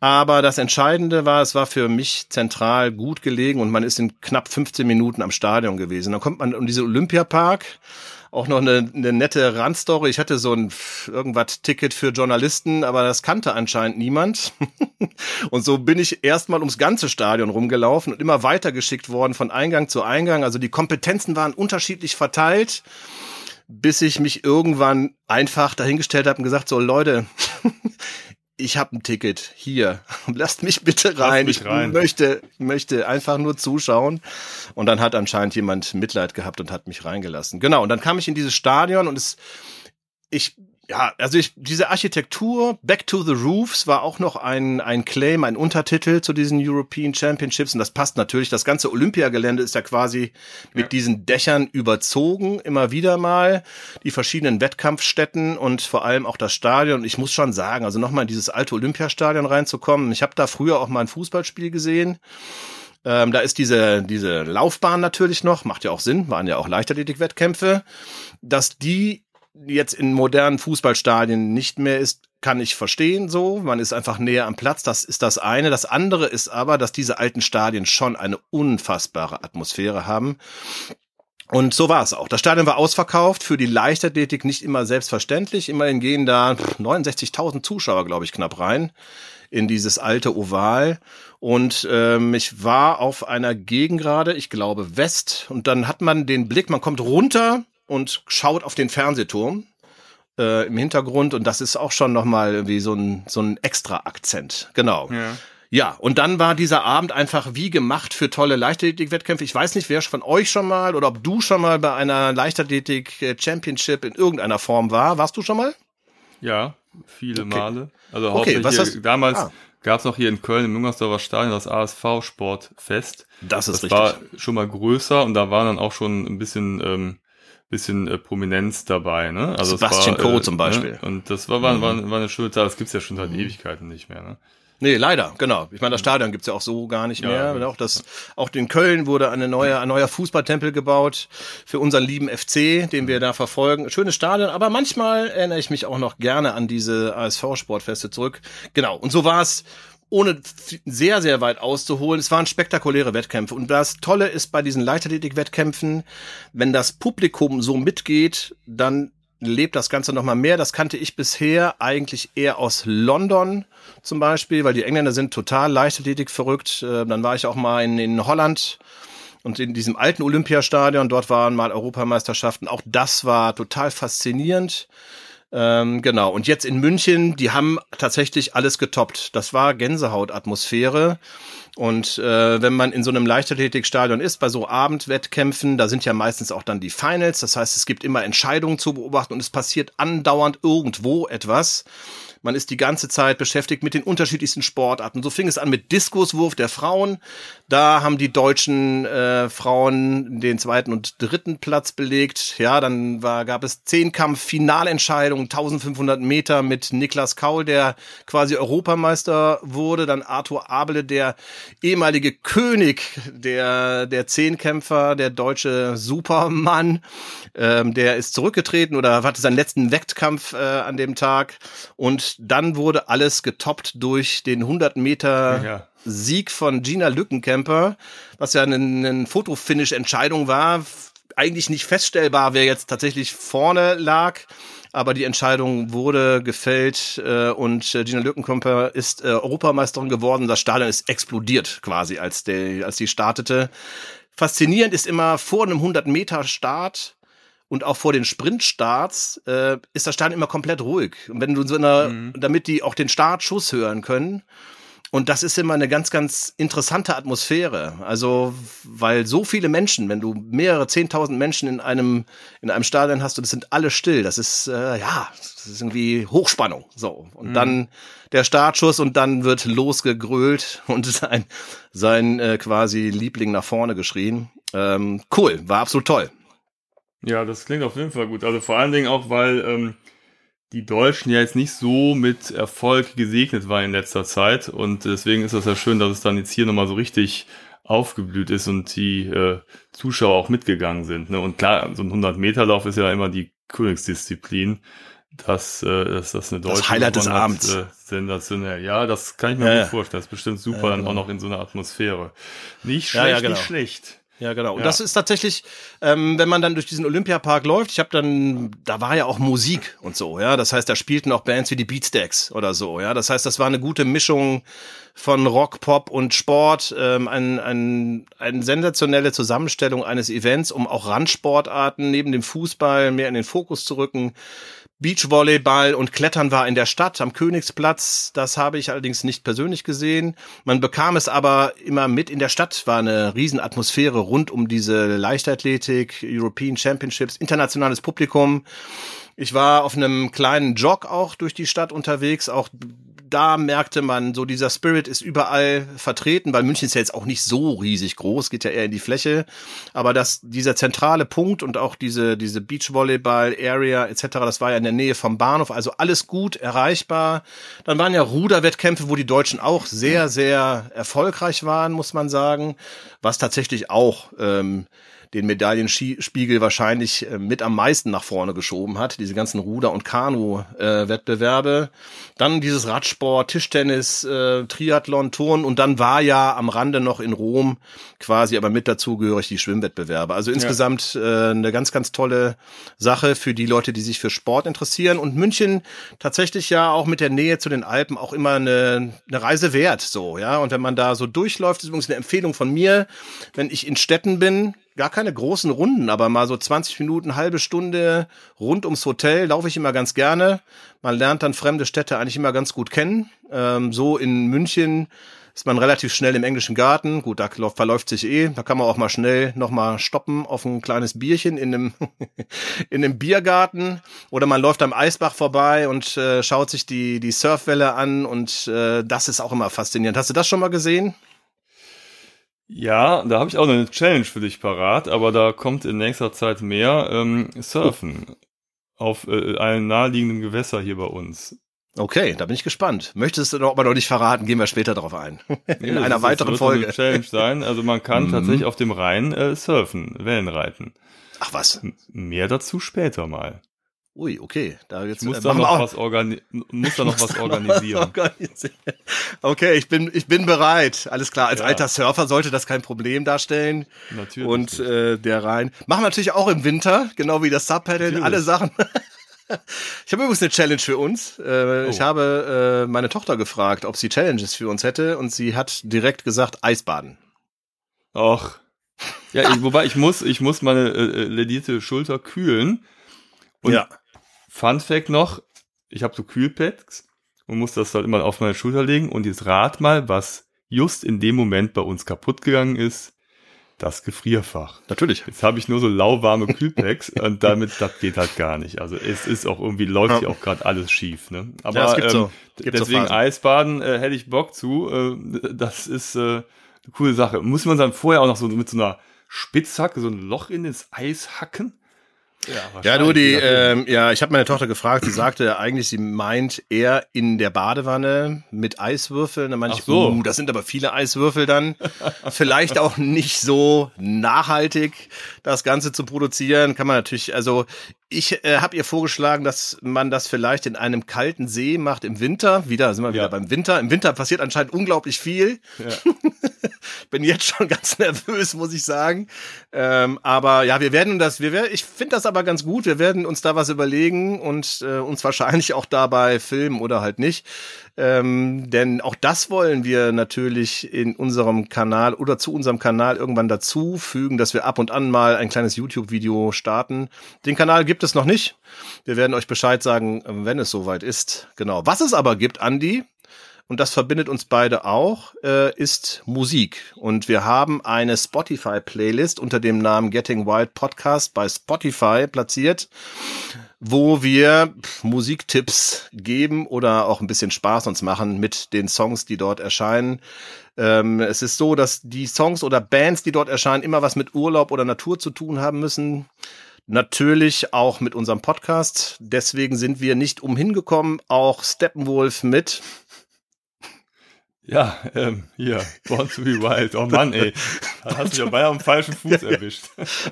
Aber das Entscheidende war, es war für mich zentral gut gelegen und man ist in knapp 15 Minuten am Stadion gewesen. Dann kommt man um diese Olympiapark auch noch eine, eine nette Randstory. Ich hatte so ein irgendwas Ticket für Journalisten, aber das kannte anscheinend niemand. <laughs> und so bin ich erstmal ums ganze Stadion rumgelaufen und immer weitergeschickt worden von Eingang zu Eingang. Also die Kompetenzen waren unterschiedlich verteilt, bis ich mich irgendwann einfach dahingestellt habe und gesagt, so Leute, <laughs> ich habe ein Ticket hier, <laughs> lasst mich bitte rein. Mich rein. Ich möchte, möchte einfach nur zuschauen. Und dann hat anscheinend jemand Mitleid gehabt und hat mich reingelassen. Genau. Und dann kam ich in dieses Stadion und es, ich ja, also ich, diese Architektur, Back to the Roofs, war auch noch ein, ein Claim, ein Untertitel zu diesen European Championships. Und das passt natürlich. Das ganze Olympiagelände ist ja quasi mit ja. diesen Dächern überzogen, immer wieder mal. Die verschiedenen Wettkampfstätten und vor allem auch das Stadion. Ich muss schon sagen, also nochmal in dieses alte Olympiastadion reinzukommen. Ich habe da früher auch mal ein Fußballspiel gesehen. Ähm, da ist diese, diese Laufbahn natürlich noch, macht ja auch Sinn, waren ja auch Leichtathletik-Wettkämpfe, dass die jetzt in modernen Fußballstadien nicht mehr ist, kann ich verstehen so. Man ist einfach näher am Platz. Das ist das eine. Das andere ist aber, dass diese alten Stadien schon eine unfassbare Atmosphäre haben. Und so war es auch. Das Stadion war ausverkauft, für die Leichtathletik nicht immer selbstverständlich. Immerhin gehen da 69.000 Zuschauer, glaube ich, knapp rein in dieses alte Oval. Und ähm, ich war auf einer Gegend gerade, ich glaube West. Und dann hat man den Blick, man kommt runter und schaut auf den Fernsehturm äh, im Hintergrund und das ist auch schon nochmal irgendwie so ein, so ein extra Akzent. Genau. Ja. Ja, und dann war dieser Abend einfach wie gemacht für tolle Leichtathletik-Wettkämpfe. Ich weiß nicht, wer von euch schon mal oder ob du schon mal bei einer Leichtathletik-Championship in irgendeiner Form war. Warst du schon mal? Ja, viele okay. Male. Also okay, was hast, damals ah. gab es noch hier in Köln im Jungersdorfer Stadion das ASV Sportfest. Das ist das richtig. war schon mal größer und da waren dann auch schon ein bisschen ähm, bisschen äh, Prominenz dabei, ne? Also Sebastian war, Coe äh, zum ne? Beispiel. Ne? Und das war, war, war, war eine schöne Zeit, das gibt's ja schon seit Ewigkeiten nicht mehr, ne? Nee, leider, genau. Ich meine, das Stadion gibt's ja auch so gar nicht mehr. Ja, auch, das, auch in Köln wurde eine neue, ein neuer Fußballtempel gebaut für unseren lieben FC, den wir da verfolgen. Schönes Stadion, aber manchmal erinnere ich mich auch noch gerne an diese ASV-Sportfeste zurück. Genau, und so war es ohne sehr, sehr weit auszuholen, es waren spektakuläre Wettkämpfe. Und das Tolle ist bei diesen Leichtathletik-Wettkämpfen, wenn das Publikum so mitgeht, dann lebt das Ganze nochmal mehr. Das kannte ich bisher eigentlich eher aus London zum Beispiel, weil die Engländer sind total Leichtathletik verrückt. Äh, dann war ich auch mal in, in Holland und in diesem alten Olympiastadion. Dort waren mal Europameisterschaften. Auch das war total faszinierend. Ähm, genau. Und jetzt in München, die haben tatsächlich alles getoppt. Das war Gänsehautatmosphäre. Und äh, wenn man in so einem Leichtathletikstadion ist, bei so Abendwettkämpfen, da sind ja meistens auch dann die Finals. Das heißt, es gibt immer Entscheidungen zu beobachten und es passiert andauernd irgendwo etwas. Man ist die ganze Zeit beschäftigt mit den unterschiedlichsten Sportarten. So fing es an mit Diskuswurf der Frauen. Da haben die deutschen äh, Frauen den zweiten und dritten Platz belegt. Ja, dann war, gab es Zehnkampf-Finalentscheidungen, 1500 Meter mit Niklas Kaul, der quasi Europameister wurde. Dann Arthur Abele, der ehemalige König der, der Zehnkämpfer, der deutsche Supermann. Ähm, der ist zurückgetreten oder hatte seinen letzten Wettkampf äh, an dem Tag. Und dann wurde alles getoppt durch den 100 Meter ja. Sieg von Gina Lückenkämper, was ja eine, eine Fotofinish-Entscheidung war. Eigentlich nicht feststellbar, wer jetzt tatsächlich vorne lag aber die Entscheidung wurde gefällt äh, und äh, Gina Lückenkämper ist äh, Europameisterin geworden. Das Stadion ist explodiert quasi, als, der, als sie startete. Faszinierend ist immer vor einem 100 Meter Start und auch vor den Sprintstarts äh, ist das Stadion immer komplett ruhig. Und wenn du so einer, mhm. damit die auch den Startschuss hören können. Und das ist immer eine ganz, ganz interessante Atmosphäre. Also, weil so viele Menschen, wenn du mehrere zehntausend Menschen in einem, in einem Stadion hast und es sind alle still, das ist, äh, ja, das ist irgendwie Hochspannung. So. Und mhm. dann der Startschuss und dann wird losgegrölt und <laughs> sein, sein äh, quasi Liebling nach vorne geschrien. Ähm, cool, war absolut toll. Ja, das klingt auf jeden Fall gut. Also vor allen Dingen auch, weil ähm, die Deutschen ja jetzt nicht so mit Erfolg gesegnet waren in letzter Zeit. Und deswegen ist das ja schön, dass es dann jetzt hier nochmal so richtig aufgeblüht ist und die äh, Zuschauer auch mitgegangen sind. Ne? Und klar, so ein 100-Meter-Lauf ist ja immer die Königsdisziplin. Das, äh, dass das eine deutsche das Highlight des Abends. Äh, sensationell. Ja, das kann ich mir ja, gut vorstellen. Das ist bestimmt super, ja, genau. dann auch noch in so einer Atmosphäre. Nicht schlecht, ja, genau. nicht schlecht. Ja, genau. Und ja. das ist tatsächlich, ähm, wenn man dann durch diesen Olympiapark läuft, ich habe dann, da war ja auch Musik und so, ja. Das heißt, da spielten auch Bands wie die Beatstacks oder so, ja. Das heißt, das war eine gute Mischung von Rock, Pop und Sport, ähm, ein, ein, eine sensationelle Zusammenstellung eines Events, um auch Randsportarten neben dem Fußball mehr in den Fokus zu rücken. Beachvolleyball und Klettern war in der Stadt am Königsplatz. Das habe ich allerdings nicht persönlich gesehen. Man bekam es aber immer mit in der Stadt. War eine Riesenatmosphäre rund um diese Leichtathletik, European Championships, internationales Publikum. Ich war auf einem kleinen Jog auch durch die Stadt unterwegs, auch da merkte man, so dieser Spirit ist überall vertreten, weil München ist ja jetzt auch nicht so riesig groß, geht ja eher in die Fläche. Aber dass dieser zentrale Punkt und auch diese, diese Beachvolleyball-Area etc., das war ja in der Nähe vom Bahnhof, also alles gut erreichbar. Dann waren ja Ruderwettkämpfe, wo die Deutschen auch sehr, sehr erfolgreich waren, muss man sagen, was tatsächlich auch ähm, den Medaillenspiegel wahrscheinlich äh, mit am meisten nach vorne geschoben hat, diese ganzen Ruder- und Kanu-Wettbewerbe. Dann dieses Radsport, Tischtennis, äh, Triathlon, Turn und dann war ja am Rande noch in Rom quasi aber mit dazugehörig die Schwimmwettbewerbe. Also insgesamt ja. äh, eine ganz, ganz tolle Sache für die Leute, die sich für Sport interessieren und München tatsächlich ja auch mit der Nähe zu den Alpen auch immer eine, eine Reise wert, so, ja. Und wenn man da so durchläuft, ist übrigens eine Empfehlung von mir, wenn ich in Städten bin, gar keine großen Runden, aber mal so 20 Minuten, halbe Stunde rund ums Hotel laufe ich immer ganz gerne. Man lernt dann fremde Städte eigentlich immer ganz gut kennen. Ähm, so in München ist man relativ schnell im englischen Garten. Gut, da verläuft sich eh. Da kann man auch mal schnell noch mal stoppen auf ein kleines Bierchen in einem, <laughs> in einem Biergarten. Oder man läuft am Eisbach vorbei und äh, schaut sich die, die Surfwelle an. Und äh, das ist auch immer faszinierend. Hast du das schon mal gesehen? Ja, da habe ich auch noch eine Challenge für dich parat, aber da kommt in nächster Zeit mehr ähm, Surfen oh. auf äh, einem naheliegenden Gewässer hier bei uns. Okay, da bin ich gespannt. Möchtest du noch, aber noch nicht verraten, gehen wir später darauf ein. <laughs> In Ja, einer das weiteren wird Folge. Eine Challenge sein. Also man kann Mhm. tatsächlich auf dem Rhein äh, surfen, Wellen reiten. Ach was. M- Mehr dazu später mal. Ui, okay. Da jetzt Ich muss äh, da noch was, organi muss da noch was organisieren. Okay, ich bin, ich bin bereit. Alles klar. Als Ja. alter Surfer sollte das kein Problem darstellen. Natürlich. Und äh, der Rhein. Machen wir natürlich auch im Winter, genau wie das Natürlich. alle Sachen. <laughs> Ich habe übrigens eine Challenge für uns. Äh, Ich Oh. habe äh, meine Tochter gefragt, ob sie Challenges für uns hätte und sie hat direkt gesagt Eisbaden. Och. Ja, ich, wobei ich muss, ich muss meine äh, äh, ledierte Schulter kühlen. Und ja. Fun Fact noch, ich habe so Kühlpads und muss das halt immer auf meine Schulter legen und jetzt rat mal, was just in dem Moment bei uns kaputt gegangen ist. Das Gefrierfach. Natürlich. Jetzt habe ich nur so lauwarme Kühlpacks und damit, das geht halt gar nicht. Also es ist auch irgendwie, läuft Ja. hier auch gerade alles schief. Ne? Aber Ja, es gibt ähm, so- so deswegen Phasen. Eisbaden äh, hätte ich Bock zu. Äh, das ist äh, eine coole Sache. Muss man dann vorher auch noch so mit so einer Spitzhacke so ein Loch in das Eis hacken? Ja, Ja, du, die, ähm, ja, ich habe meine Tochter gefragt, sie sagte eigentlich, sie meint eher in der Badewanne mit Eiswürfeln. Dann meinte Ach ich, so. uh, das sind aber viele Eiswürfel dann. <laughs> Vielleicht auch nicht so nachhaltig, das Ganze zu produzieren. Kann man natürlich, also ich äh, habe ihr vorgeschlagen, dass man das vielleicht in einem kalten See macht im Winter. Wieder sind wir wieder Ja. beim Winter. Im Winter passiert anscheinend unglaublich viel. Ja. <laughs> bin jetzt schon <laughs> ganz nervös, muss ich sagen. Ähm, aber ja, wir werden das, wir werden, ich finde das aber ganz gut. Wir werden uns da was überlegen und äh, uns wahrscheinlich auch dabei filmen oder halt nicht. Ähm, denn auch das wollen wir natürlich in unserem Kanal oder zu unserem Kanal irgendwann dazu fügen, dass wir ab und an mal ein kleines YouTube-Video starten. Den Kanal gibt es noch nicht. Wir werden euch Bescheid sagen, wenn es soweit ist. Genau. Was es aber gibt, Andi, und das verbindet uns beide auch, äh, ist Musik. Und wir haben eine Spotify-Playlist unter dem Namen Getting Wild Podcast bei Spotify platziert, wo wir Musiktipps geben oder auch ein bisschen Spaß uns machen mit den Songs, die dort erscheinen. Ähm, es ist so, dass die Songs oder Bands, die dort erscheinen, immer was mit Urlaub oder Natur zu tun haben müssen. Natürlich auch mit unserem Podcast. Deswegen sind wir nicht umhin gekommen, auch Steppenwolf mit Ja, ähm, hier, Born to be Wild. Oh Mann, ey. Da hast du ja beinahe am falschen Fuß <laughs> erwischt.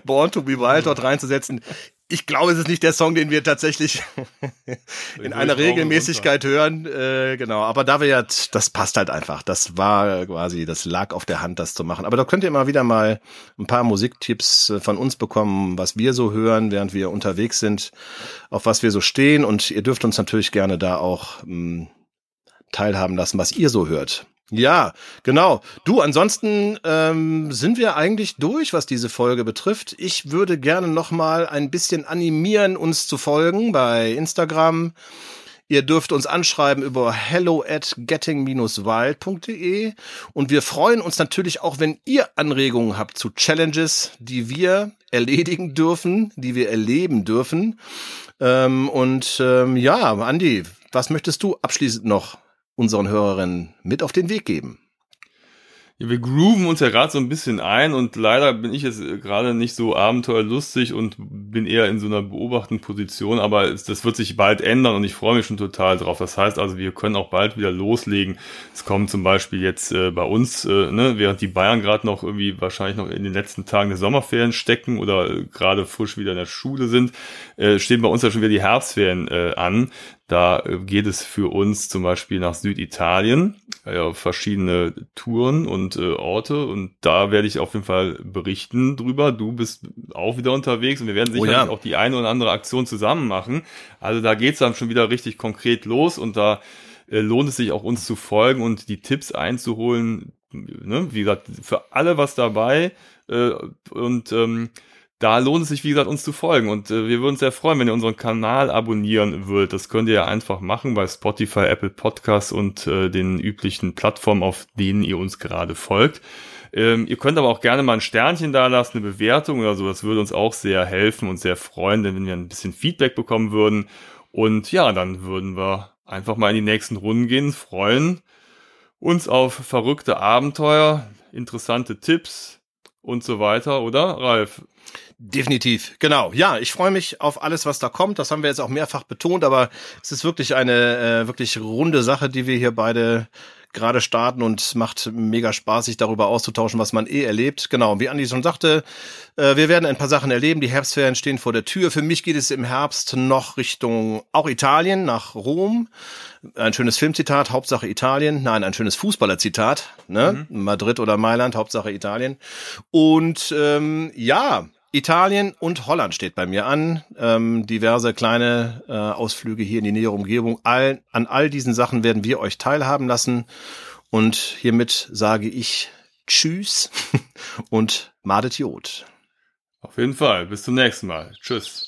Born to be Wild dort reinzusetzen. Ich glaube, es ist nicht der Song, den wir tatsächlich <laughs> in einer Regelmäßigkeit hören. Äh, genau, aber da wir ja, das passt halt einfach. Das war quasi, das lag auf der Hand, das zu machen. Aber da könnt ihr mal wieder mal ein paar Musiktipps äh, von uns bekommen, was wir so hören, während wir unterwegs sind, auf was wir so stehen. Und ihr dürft uns natürlich gerne da auch mh, teilhaben lassen, was ihr so hört. Ja, genau. Du, ansonsten ähm, sind wir eigentlich durch, was diese Folge betrifft. Ich würde gerne noch mal ein bisschen animieren, uns zu folgen bei Instagram. Ihr dürft uns anschreiben über hello at getting-wild.de und wir freuen uns natürlich auch, wenn ihr Anregungen habt zu Challenges, die wir erledigen dürfen, die wir erleben dürfen. Ähm, und ähm, ja, Andi, was möchtest du abschließend noch unseren Hörerinnen mit auf den Weg geben? Ja, wir grooven uns ja gerade so ein bisschen ein und leider bin ich jetzt gerade nicht so abenteuerlustig und bin eher in so einer beobachtenden Position, aber das wird sich bald ändern und ich freue mich schon total drauf. Das heißt also, wir können auch bald wieder loslegen. Es kommen zum Beispiel jetzt äh, bei uns, äh, ne, während die Bayern gerade noch irgendwie wahrscheinlich noch in den letzten Tagen der Sommerferien stecken oder äh, gerade frisch wieder in der Schule sind, äh, stehen bei uns ja schon wieder die Herbstferien äh, an. Da äh, geht es für uns zum Beispiel nach Süditalien, äh, auf verschiedene Touren und äh, Orte und da werde ich auf jeden Fall berichten drüber. Du bist auch wieder unterwegs und wir werden Oh sicherlich ja. auch die eine oder andere Aktion zusammen machen. Also da geht's dann schon wieder richtig konkret los und da äh, lohnt es sich auch uns zu folgen und die Tipps einzuholen. Ne? Wie gesagt, für alle was dabei äh, und ähm, da lohnt es sich, wie gesagt, uns zu folgen. Und äh, wir würden uns sehr freuen, wenn ihr unseren Kanal abonnieren würdet. Das könnt ihr ja einfach machen bei Spotify, Apple Podcasts und äh, den üblichen Plattformen, auf denen ihr uns gerade folgt. Ähm, ihr könnt aber auch gerne mal ein Sternchen da lassen, eine Bewertung oder so. Das würde uns auch sehr helfen und sehr freuen, denn wenn wir ein bisschen Feedback bekommen würden. Und ja, dann würden wir einfach mal in die nächsten Runden gehen, freuen uns auf verrückte Abenteuer, interessante Tipps und so weiter, oder, Ralf? Definitiv, genau. Ja, ich freue mich auf alles, was da kommt. Das haben wir jetzt auch mehrfach betont, aber es ist wirklich eine äh, wirklich runde Sache, die wir hier beide gerade starten und macht mega Spaß, sich darüber auszutauschen, was man eh erlebt. Genau, wie Andi schon sagte, äh, wir werden ein paar Sachen erleben. Die Herbstferien stehen vor der Tür. Für mich geht es im Herbst noch Richtung auch Italien, nach Rom. Ein schönes Filmzitat, Hauptsache Italien. Nein, ein schönes Fußballerzitat. Ne? Mhm. Madrid oder Mailand, Hauptsache Italien. Und ähm, ja, Italien und Holland steht bei mir an. Ähm, diverse kleine äh, Ausflüge hier in die nähere Umgebung. All, an all diesen Sachen werden wir euch teilhaben lassen. Und hiermit sage ich Tschüss <laughs> und Madet Jod. Auf jeden Fall. Bis zum nächsten Mal. Tschüss.